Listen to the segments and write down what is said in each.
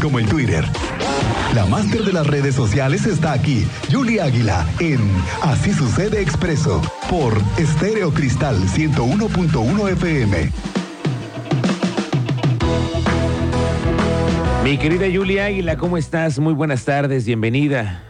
como el Twitter. La máster de las redes sociales está aquí, Julie Águila, en Así sucede expreso, por Estéreo Cristal 101.1 FM. Mi querida Julia Águila, ¿cómo estás? Muy buenas tardes, bienvenida.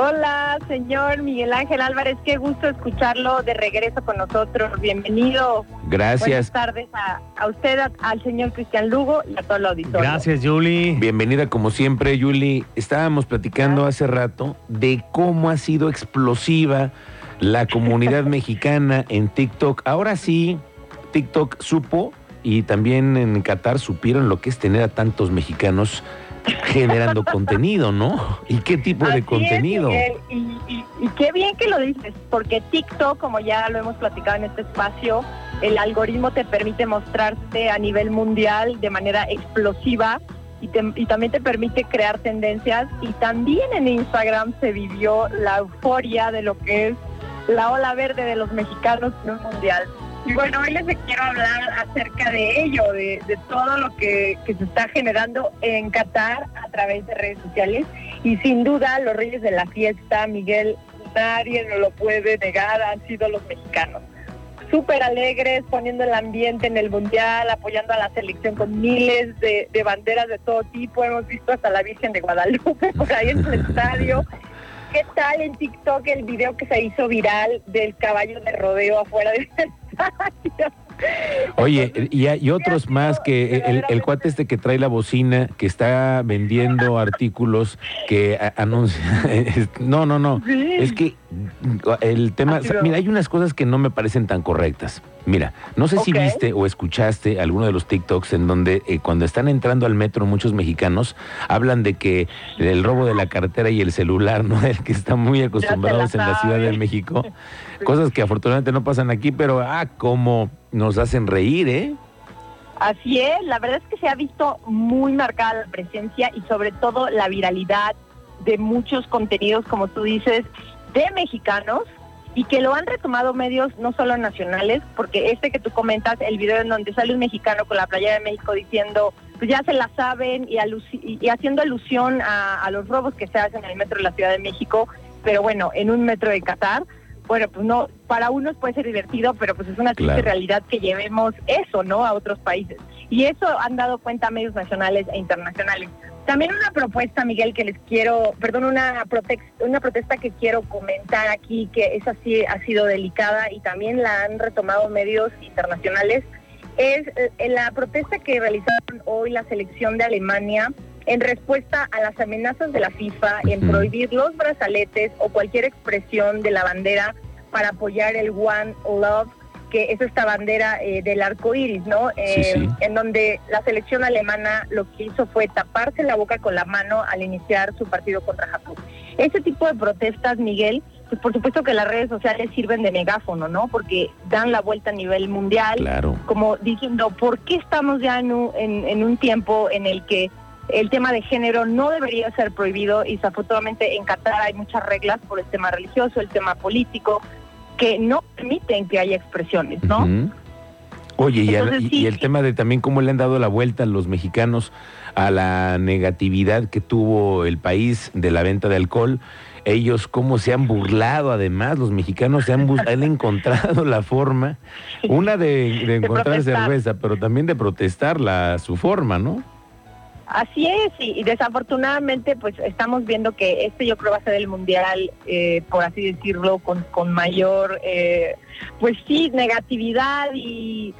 Hola, señor Miguel Ángel Álvarez, qué gusto escucharlo de regreso con nosotros. Bienvenido. Gracias. Buenas tardes a, usted, al señor Cristian Lugo y a todo el auditorio. Gracias, Julie. Bienvenida como siempre, Julie. Estábamos platicando hace rato de cómo ha sido explosiva la comunidad mexicana en TikTok. Ahora sí, TikTok supo y también en Qatar supieron lo que es tener a tantos mexicanos generando contenido, ¿no? ¿Y qué tipo de contenido? y, qué bien que lo dices, porque TikTok, como ya lo hemos platicado en este espacio, el algoritmo te permite mostrarte a nivel mundial de manera explosiva y, y también te permite crear tendencias. Y también en Instagram se vivió la euforia de lo que es la ola verde de los mexicanos en un mundial. Bueno, hoy les quiero hablar acerca de ello, de, todo lo que, se está generando en Qatar a través de redes sociales. Y sin duda, los reyes de la fiesta, Miguel, nadie no lo puede negar, han sido los mexicanos. Súper alegres, poniendo el ambiente en el mundial, apoyando a la selección con miles de, de banderas de todo tipo. Hemos visto hasta la Virgen de Guadalupe por ahí en el estadio. ¿Qué tal en TikTok el video que se hizo viral del caballo de rodeo afuera del Oye, y hay otros más que el, cuate este que trae la bocina, que está vendiendo artículos que anuncia. No, no, no. Es que el tema. Mira, hay unas cosas que no me parecen tan correctas. Mira, no sé si viste o escuchaste alguno de los TikToks en donde eh, cuando están entrando al metro muchos mexicanos hablan de que el robo de la cartera y el celular, ¿no? El que están muy acostumbrados en la Ciudad de México. Cosas que afortunadamente no pasan aquí, pero ah, cómo nos hacen reír, ¿eh? Así es, la verdad es que se ha visto muy marcada la presencia y sobre todo la viralidad de muchos contenidos, como tú dices, de mexicanos y que lo han retomado medios no solo nacionales, porque este que tú comentas, el video en donde sale un mexicano con la playa de México diciendo, pues ya se la saben y, y haciendo alusión a, los robos que se hacen en el metro de la Ciudad de México, pero bueno, en un metro de Qatar, bueno, pues no, para unos puede ser divertido, pero pues es una triste realidad que llevemos eso, ¿no? A otros países. Y eso han dado cuenta medios nacionales e internacionales. También una propuesta, Miguel, que les quiero, perdón, una, una protesta que quiero comentar aquí, que esa sí ha sido delicada y también la han retomado medios internacionales, es eh, la protesta que realizaron hoy la selección de Alemania en respuesta a las amenazas de la FIFA en prohibir los brazaletes o cualquier expresión de la bandera para apoyar el One Love que es esta bandera eh, del arco iris, ¿no? Eh, en donde la selección alemana lo que hizo fue taparse la boca con la mano al iniciar su partido contra Japón. Ese tipo de protestas, Miguel, pues por supuesto que las redes sociales sirven de megáfono, ¿no? Porque dan la vuelta a nivel mundial, claro. como diciendo, ¿por qué estamos ya en un, en un tiempo en el que el tema de género no debería ser prohibido y desafortunadamente en Qatar hay muchas reglas por el tema religioso, el tema político, que no permiten que haya expresiones, ¿no? Oye, y, el tema de también cómo le han dado la vuelta a los mexicanos a la negatividad que tuvo el país de la venta de alcohol, ellos cómo se han burlado además, los mexicanos se han, han encontrado la forma, una de, encontrar cerveza, pero también de protestar la, su forma, ¿no? Así es, y, desafortunadamente pues estamos viendo que este yo creo va a ser el mundial, eh, por así decirlo, con, con mayor, eh, pues sí, negatividad y,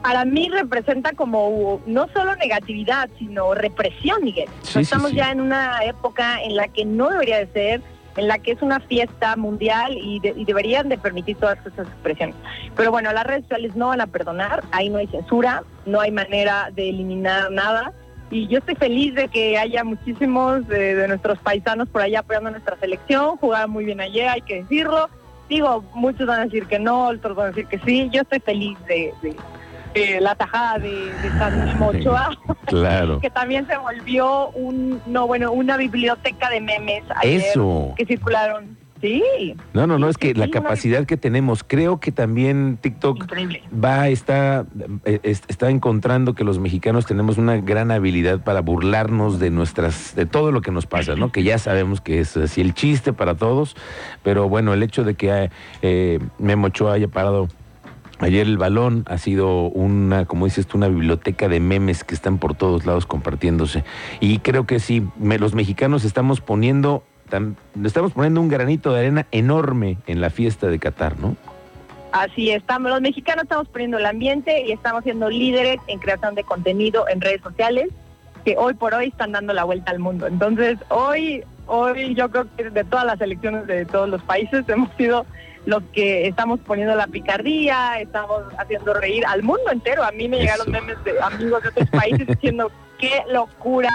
para mí representa como no solo negatividad, sino represión, Miguel. estamos ya en una época en la que no debería de ser, en la que es una fiesta mundial y, y, deberían de permitir todas esas expresiones. Pero bueno, las redes sociales no van a perdonar, ahí no hay censura, no hay manera de eliminar nada y yo estoy feliz de que haya muchísimos de, nuestros paisanos por allá apoyando nuestra selección, jugaron muy bien ayer, hay que decirlo. Digo, muchos van a decir que no, otros van a decir que sí. Yo estoy feliz de, la tajada de, de San Mochoa, claro. que también se volvió un, no bueno, una biblioteca de memes ayer Eso. que circularon Sí. No, no, no, es que la capacidad que tenemos, creo que también TikTok Increíble. va, está, eh, es- está encontrando que los mexicanos tenemos una gran habilidad para burlarnos de nuestras, de todo lo que nos pasa, ¿no? Que ya sabemos que es así el chiste para todos, pero bueno, el hecho de que eh, Memo Ochoa haya parado ayer el balón ha sido una, como dices tú, una biblioteca de memes que están por todos lados compartiéndose. Y creo que sí, me- los mexicanos estamos poniendo, estamos poniendo un granito de arena enorme en la fiesta de Qatar, ¿no? Así estamos, los mexicanos estamos poniendo el ambiente y estamos siendo líderes en creación de contenido en redes sociales que hoy por hoy están dando la vuelta al mundo. Entonces, hoy, hoy yo creo que de todas las elecciones de todos los países hemos sido los que estamos poniendo la picardía, estamos haciendo reír al mundo entero. A mí me llegaron memes de amigos de otros países diciendo qué locura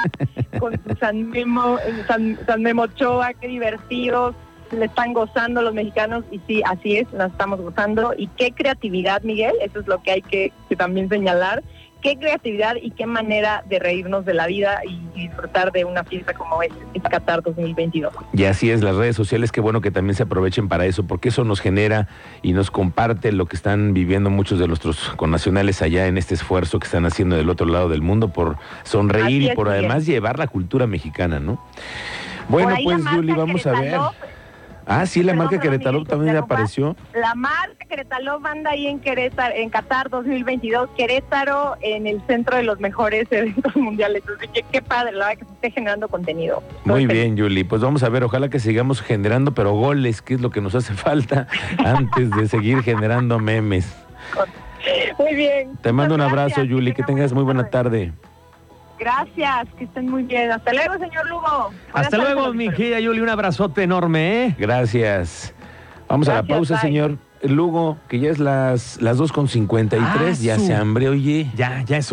con su San Memo, San, San Memo Ochoa, qué divertidos le están gozando los mexicanos y sí, así es, la estamos gozando. Y qué creatividad, Miguel, eso es lo que hay que, que también señalar. Qué creatividad y qué manera de reírnos de la vida y, disfrutar de una fiesta como es, es Qatar 2022. Y así es, las redes sociales, qué bueno que también se aprovechen para eso, porque eso nos genera y nos comparte lo que están viviendo muchos de nuestros connacionales allá en este esfuerzo que están haciendo del otro lado del mundo por sonreír y por además llevar la cultura mexicana, ¿no? Bueno, pues Yuli, vamos a ver. Ah, sí, la Perdón, marca Querétaro también apareció. La marca Querétaro anda ahí en Querétaro, en Qatar 2022, Querétaro en el centro de los mejores eventos mundiales. Así que qué padre, la verdad que se esté generando contenido. Muy bien, Yuli. Pues vamos a ver, ojalá que sigamos generando, pero goles, que es lo que nos hace falta antes de seguir generando memes. Muy bien. Te mando un abrazo, gracias, Yuli, que tengas muy buena tarde. Gracias, que estén muy bien. Hasta luego, señor Lugo. Buenas Hasta luego, mi querida Yuli, un abrazote enorme, ¿eh? Gracias. Vamos a la pausa, bye. señor. Lugo, que ya es las, las 2.53, Ah, ya su- se hambre, oye. Ya, ya es